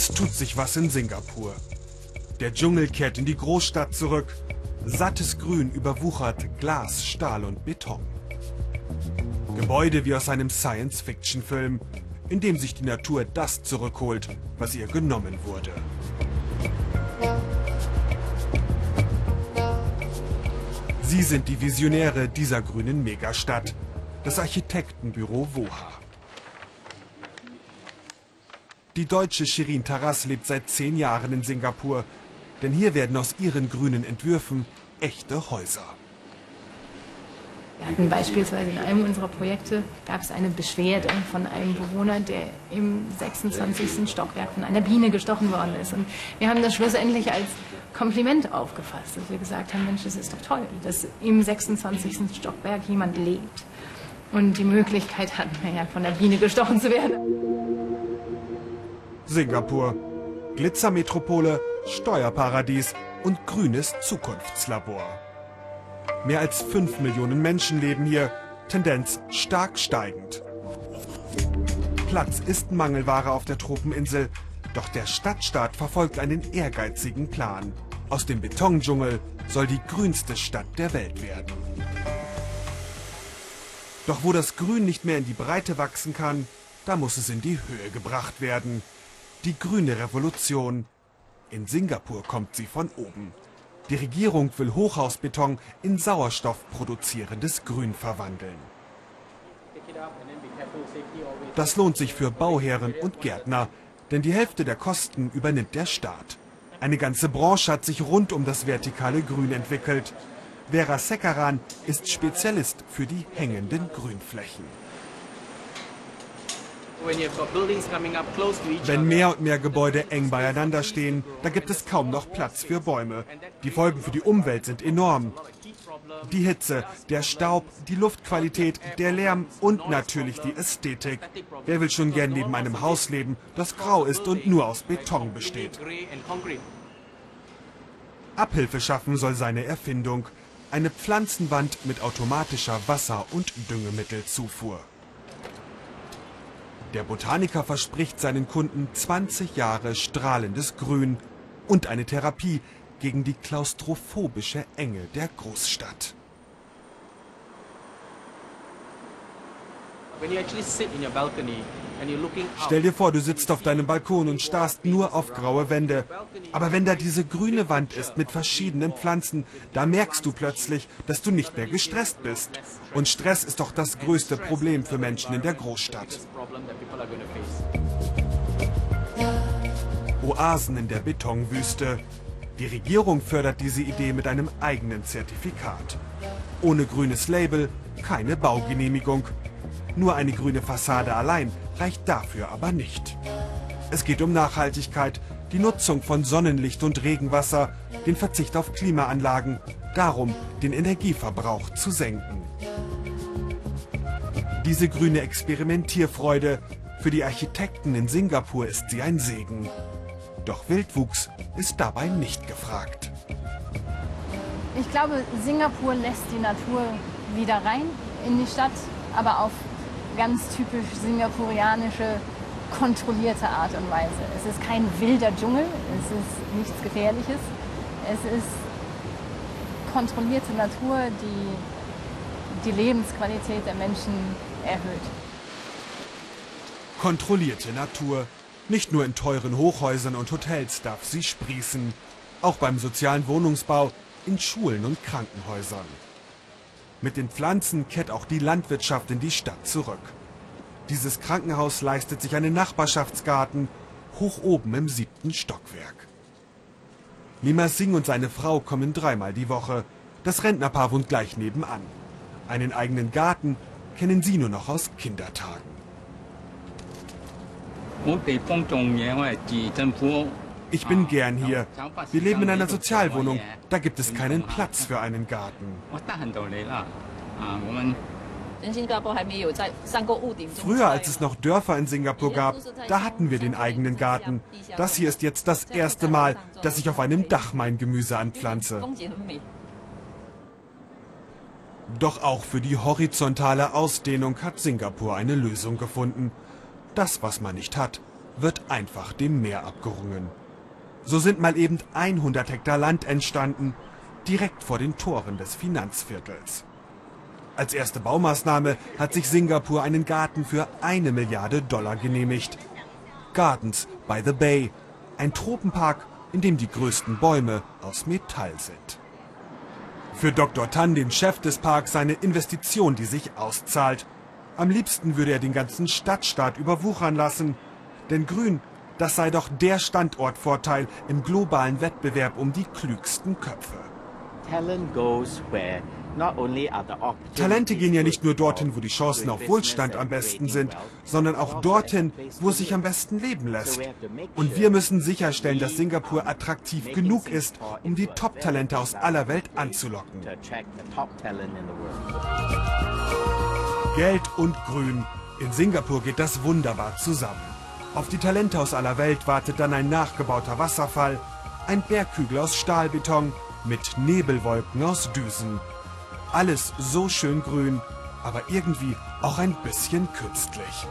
Es tut sich was in Singapur. Der Dschungel kehrt in die Großstadt zurück. Sattes Grün überwuchert Glas, Stahl und Beton. Gebäude wie aus einem Science-Fiction-Film, in dem sich die Natur das zurückholt, was ihr genommen wurde. Sie sind die Visionäre dieser grünen Megastadt, das Architektenbüro WOHA. Die deutsche Shirin Taras lebt seit zehn Jahren in Singapur, denn hier werden aus ihren grünen Entwürfen echte Häuser. Wir hatten beispielsweise in einem unserer Projekte gab es eine Beschwerde von einem Bewohner, der im 26. Stockwerk von einer Biene gestochen worden ist. Und wir haben das schlussendlich als Kompliment aufgefasst, dass wir gesagt haben, Mensch, das ist doch toll, dass im 26. Stockwerk jemand lebt und die Möglichkeit hat, naja, von der Biene gestochen zu werden. Singapur. Glitzermetropole, Steuerparadies und grünes Zukunftslabor. Mehr als 5 Millionen Menschen leben hier, Tendenz stark steigend. Platz ist Mangelware auf der Tropeninsel, doch der Stadtstaat verfolgt einen ehrgeizigen Plan. Aus dem Betondschungel soll die grünste Stadt der Welt werden. Doch wo das Grün nicht mehr in die Breite wachsen kann, da muss es in die Höhe gebracht werden. Die grüne Revolution. In Singapur kommt sie von oben. Die Regierung will Hochhausbeton in Sauerstoff produzierendes Grün verwandeln. Das lohnt sich für Bauherren und Gärtner, denn die Hälfte der Kosten übernimmt der Staat. Eine ganze Branche hat sich rund um das vertikale Grün entwickelt. Vera Sekaran ist Spezialist für die hängenden Grünflächen. Wenn mehr und mehr Gebäude eng beieinander stehen, da gibt es kaum noch Platz für Bäume. Die Folgen für die Umwelt sind enorm. Die Hitze, der Staub, die Luftqualität, der Lärm und natürlich die Ästhetik. Wer will schon gern neben einem Haus leben, das grau ist und nur aus Beton besteht? Abhilfe schaffen soll seine Erfindung. Eine Pflanzenwand mit automatischer Wasser- und Düngemittelzufuhr. Der Botaniker verspricht seinen Kunden 20 Jahre strahlendes Grün und eine Therapie gegen die klaustrophobische Enge der Großstadt. Stell dir vor, du sitzt auf deinem Balkon und starrst nur auf graue Wände. Aber wenn da diese grüne Wand ist mit verschiedenen Pflanzen, da merkst du plötzlich, dass du nicht mehr gestresst bist. Und Stress ist doch das größte Problem für Menschen in der Großstadt. Oasen in der Betonwüste. Die Regierung fördert diese Idee mit einem eigenen Zertifikat. Ohne grünes Label keine Baugenehmigung. Nur eine grüne Fassade allein reicht dafür aber nicht. Es geht um Nachhaltigkeit, die Nutzung von Sonnenlicht und Regenwasser, den Verzicht auf Klimaanlagen, darum den Energieverbrauch zu senken. Diese grüne Experimentierfreude, für die Architekten in Singapur ist sie ein Segen. Doch Wildwuchs ist dabei nicht gefragt. Ich glaube, Singapur lässt die Natur wieder rein in die Stadt, aber auf ganz typisch singapurianische, kontrollierte Art und Weise. Es ist kein wilder Dschungel, es ist nichts Gefährliches. Es ist kontrollierte Natur, die die Lebensqualität der Menschen erhöht. Kontrollierte Natur. Nicht nur in teuren Hochhäusern und Hotels darf sie sprießen. Auch beim sozialen Wohnungsbau, in Schulen und Krankenhäusern. Mit den Pflanzen kehrt auch die Landwirtschaft in die Stadt zurück. Dieses Krankenhaus leistet sich einen Nachbarschaftsgarten hoch oben im siebten Stockwerk. Lima Singh und seine Frau kommen dreimal die Woche. Das Rentnerpaar wohnt gleich nebenan. Einen eigenen Garten kennen sie nur noch aus Kindertagen. Ich bin gern hier. Wir leben in einer Sozialwohnung. Da gibt es keinen Platz für einen Garten. Früher, als es noch Dörfer in Singapur gab, da hatten wir den eigenen Garten. Das hier ist jetzt das erste Mal, dass ich auf einem Dach mein Gemüse anpflanze. Doch auch für die horizontale Ausdehnung hat Singapur eine Lösung gefunden. Das, was man nicht hat, wird einfach dem Meer abgerungen. So sind mal eben 100 Hektar Land entstanden, direkt vor den Toren des Finanzviertels. Als erste Baumaßnahme hat sich Singapur einen Garten für eine Milliarde Dollar genehmigt. Gardens by the Bay, ein Tropenpark, in dem die größten Bäume aus Metall sind. Für Dr. Tan, den Chef des Parks, eine Investition, die sich auszahlt. Am liebsten würde er den ganzen Stadtstaat überwuchern lassen. Denn Grün, das sei doch der Standortvorteil im globalen Wettbewerb um die klügsten Köpfe. Talente gehen ja nicht nur dorthin, wo die Chancen auf Wohlstand am besten sind, sondern auch dorthin, wo es sich am besten leben lässt. Und wir müssen sicherstellen, dass Singapur attraktiv genug ist, um die Top-Talente aus aller Welt anzulocken. Geld und Grün. In Singapur geht das wunderbar zusammen. Auf die Talente aus aller Welt wartet dann ein nachgebauter Wasserfall, ein Berghügel aus Stahlbeton mit Nebelwolken aus Düsen. Alles so schön grün, aber irgendwie auch ein bisschen künstlich.